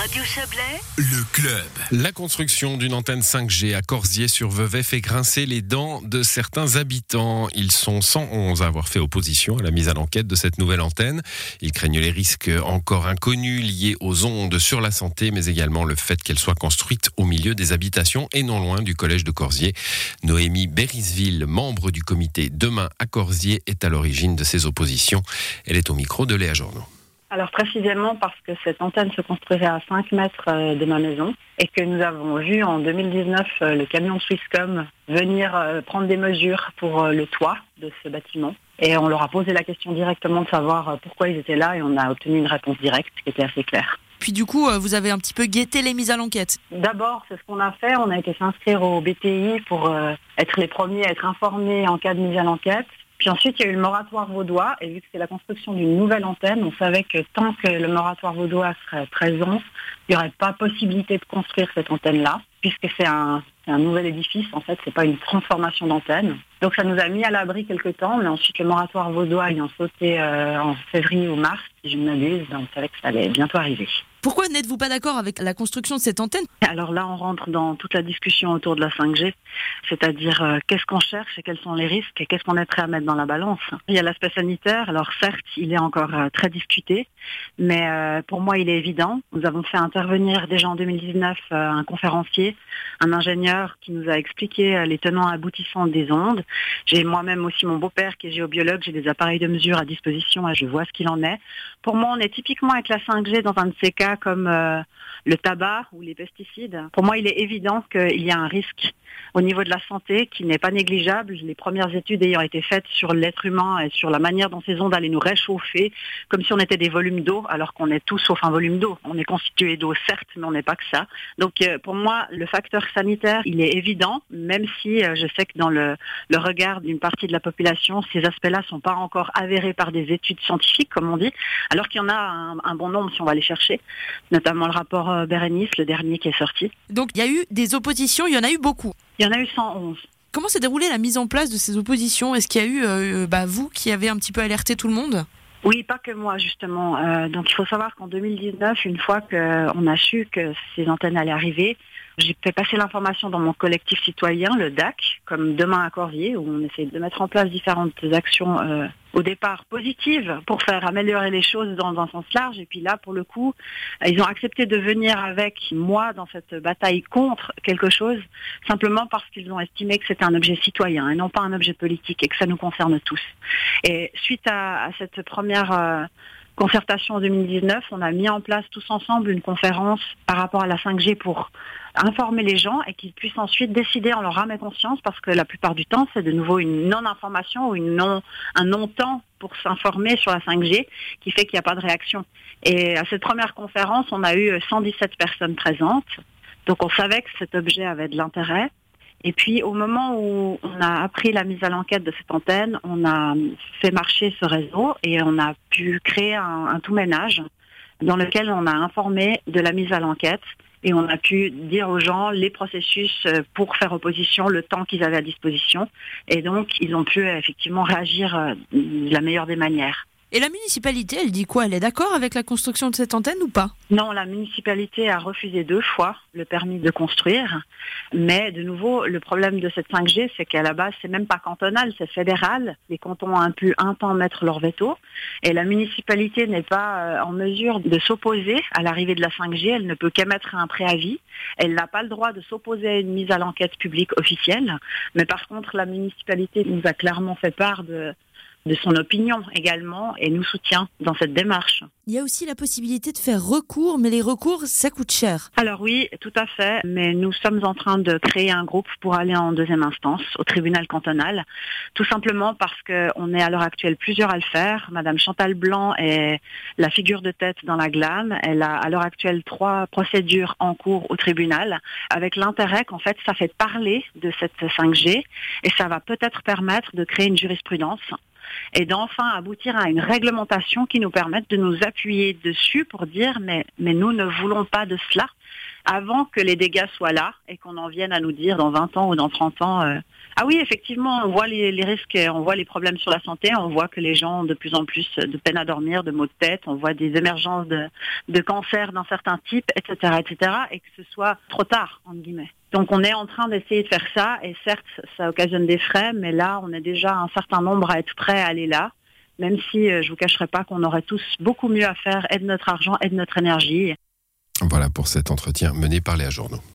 Radio Chablais, Le club. La construction d'une antenne 5G à Corsier-sur-Vevey fait grincer les dents de certains habitants. Ils sont 111 à avoir fait opposition à la mise à l'enquête de cette nouvelle antenne. Ils craignent les risques encore inconnus liés aux ondes sur la santé, mais également le fait qu'elle soit construite au milieu des habitations et non loin du collège de Corsier. Noémie Berisville, membre du comité Demain à Corsier, est à l'origine de ces oppositions. Elle est au micro de Léa Journaux. Alors précisément parce que cette antenne se construirait à 5 mètres euh, de ma maison et que nous avons vu en 2019 euh, le camion Swisscom venir euh, prendre des mesures pour le toit de ce bâtiment. Et on leur a posé la question directement de savoir pourquoi ils étaient là et on a obtenu une réponse directe qui était assez claire. Puis du coup, vous avez un petit peu guetté les mises à l'enquête. D'abord, c'est ce qu'on a fait. On a été s'inscrire au BTI pour être les premiers à être informés en cas de mise à l'enquête. Puis ensuite, il y a eu le moratoire vaudois. Et vu que c'est la construction d'une nouvelle antenne, on savait que tant que le moratoire vaudois serait présent, il n'y aurait pas possibilité de construire cette antenne-là, puisque c'est un, nouvel édifice. En fait, c'est pas une transformation d'antenne. Donc ça nous a mis à l'abri quelque temps. Mais ensuite, le moratoire vaudois ayant sauté euh, en février ou mars, si je ne m'abuse, on savait que ça allait bientôt arriver. Pourquoi n'êtes-vous pas d'accord avec la construction de cette antenne? Alors là, on rentre dans toute la discussion autour de la 5G, c'est-à-dire euh, qu'est-ce qu'on cherche et quels sont les risques et qu'est-ce qu'on est prêt à mettre dans la balance? Il y a l'aspect sanitaire, alors certes, il est encore euh, très discuté, mais euh, pour moi, il est évident. Nous avons fait intervenir déjà en 2019 euh, un conférencier, un ingénieur qui nous a expliqué euh, les tenants aboutissants des ondes. J'ai moi-même aussi mon beau-père qui est géobiologue, j'ai des appareils de mesure à disposition et je vois ce qu'il en est. Pour moi, on est typiquement avec la 5G dans un de ces cas comme le tabac ou les pesticides. Pour moi, il est évident qu'il y a un risque au niveau de la santé qui n'est pas négligeable. Les premières études ayant été faites sur l'être humain et sur la manière dont ces ondes allaient nous réchauffer, comme si on était des volumes d'eau, alors qu'on est tout sauf un volume d'eau. On est constitué d'eau, certes, mais on n'est pas que ça. Donc, euh, pour moi, le facteur sanitaire, il est évident, même si euh, je sais que dans le, le regard d'une partie de la population, ces aspects-là sont pas encore avérés par des études scientifiques, comme on dit, alors qu'il y en a un, un bon nombre si on va les chercher, notamment le rapport euh, Bérénice, le dernier qui est sorti. Donc il y a eu des oppositions, il y en a eu beaucoup. Il y en a eu 111. Comment s'est déroulée la mise en place de ces oppositions? Est-ce qu'il y a eu euh, bah, vous qui avez un petit peu alerté tout le monde? Oui, pas que moi justement. Euh, donc il faut savoir qu'en 2019, une fois qu'on a su que ces antennes allaient arriver, j'ai fait passer l'information dans mon collectif citoyen, le DAC, comme Demain à Corvier, où on essaie de mettre en place différentes actions euh, au départ positives pour faire améliorer les choses dans un sens large. Et puis là, pour le coup, ils ont accepté de venir avec moi dans cette bataille contre quelque chose, simplement parce qu'ils ont estimé que c'était un objet citoyen et non pas un objet politique et que ça nous concerne tous. Et suite à, à cette première euh, concertation en 2019, on a mis en place tous ensemble une conférence par rapport à la 5G pour informer les gens et qu'ils puissent ensuite décider en leur âme et conscience parce que la plupart du temps, c'est de nouveau une non-information ou un non-temps pour s'informer sur la 5G qui fait qu'il n'y a pas de réaction. Et à cette première conférence, on a eu 117 personnes présentes. Donc on savait que cet objet avait de l'intérêt. Et puis au moment où on a appris la mise à l'enquête de cette antenne, on a fait marcher ce réseau et on a pu créer un, tout ménage dans lequel on a informé de la mise à l'enquête et on a pu dire aux gens les processus euh, pour faire opposition, le temps qu'ils avaient à disposition. Et donc, ils ont pu euh, effectivement réagir euh, de la meilleure des manières. Et la municipalité, elle dit quoi? Elle est d'accord avec la construction de cette antenne ou pas? Non, la municipalité a refusé deux fois le permis de construire. Mais de nouveau, le problème de cette 5G, c'est qu'à la base, c'est même pas cantonal, c'est fédéral. Les cantons ont pu un temps mettre leur veto. Et la municipalité n'est pas euh, en mesure de s'opposer à l'arrivée de la 5G. Elle ne peut qu'émettre un préavis. Elle n'a pas le droit de s'opposer à une mise à l'enquête publique officielle. Mais par contre, la municipalité nous a clairement fait part de de son opinion également et nous soutient dans cette démarche. Il y a aussi la possibilité de faire recours, mais les recours, ça coûte cher. Alors oui, tout à fait, mais nous sommes en train de créer un groupe pour aller en deuxième instance au tribunal cantonal, tout simplement parce qu'on est à l'heure actuelle plusieurs à le faire. Madame Chantal Blanc est la figure de tête dans la glane. Elle a à l'heure actuelle trois procédures en cours au tribunal, avec l'intérêt qu'en fait ça fait parler de cette 5G et ça va peut-être permettre de créer une jurisprudence et d'enfin aboutir à une réglementation qui nous permette de nous appuyer dessus pour dire mais, nous ne voulons pas de cela. avant que les dégâts soient là et qu'on en vienne à nous dire dans 20 ans ou dans 30 ans euh, ah oui effectivement on voit les, risques on voit les problèmes sur la santé. On voit que les gens ont de plus en plus de peine à dormir de maux de tête. On voit des émergences de, de cancer d'un certain type etc etc et que ce soit trop tard entre guillemets. Donc on est en train d'essayer de faire ça et certes ça occasionne des frais mais là on est déjà un certain nombre à être prêt à aller là même si euh, je vous cacherai pas qu'on aurait tous beaucoup mieux à faire et de notre argent et de notre énergie. Voilà pour cet entretien mené par Léa Journaux.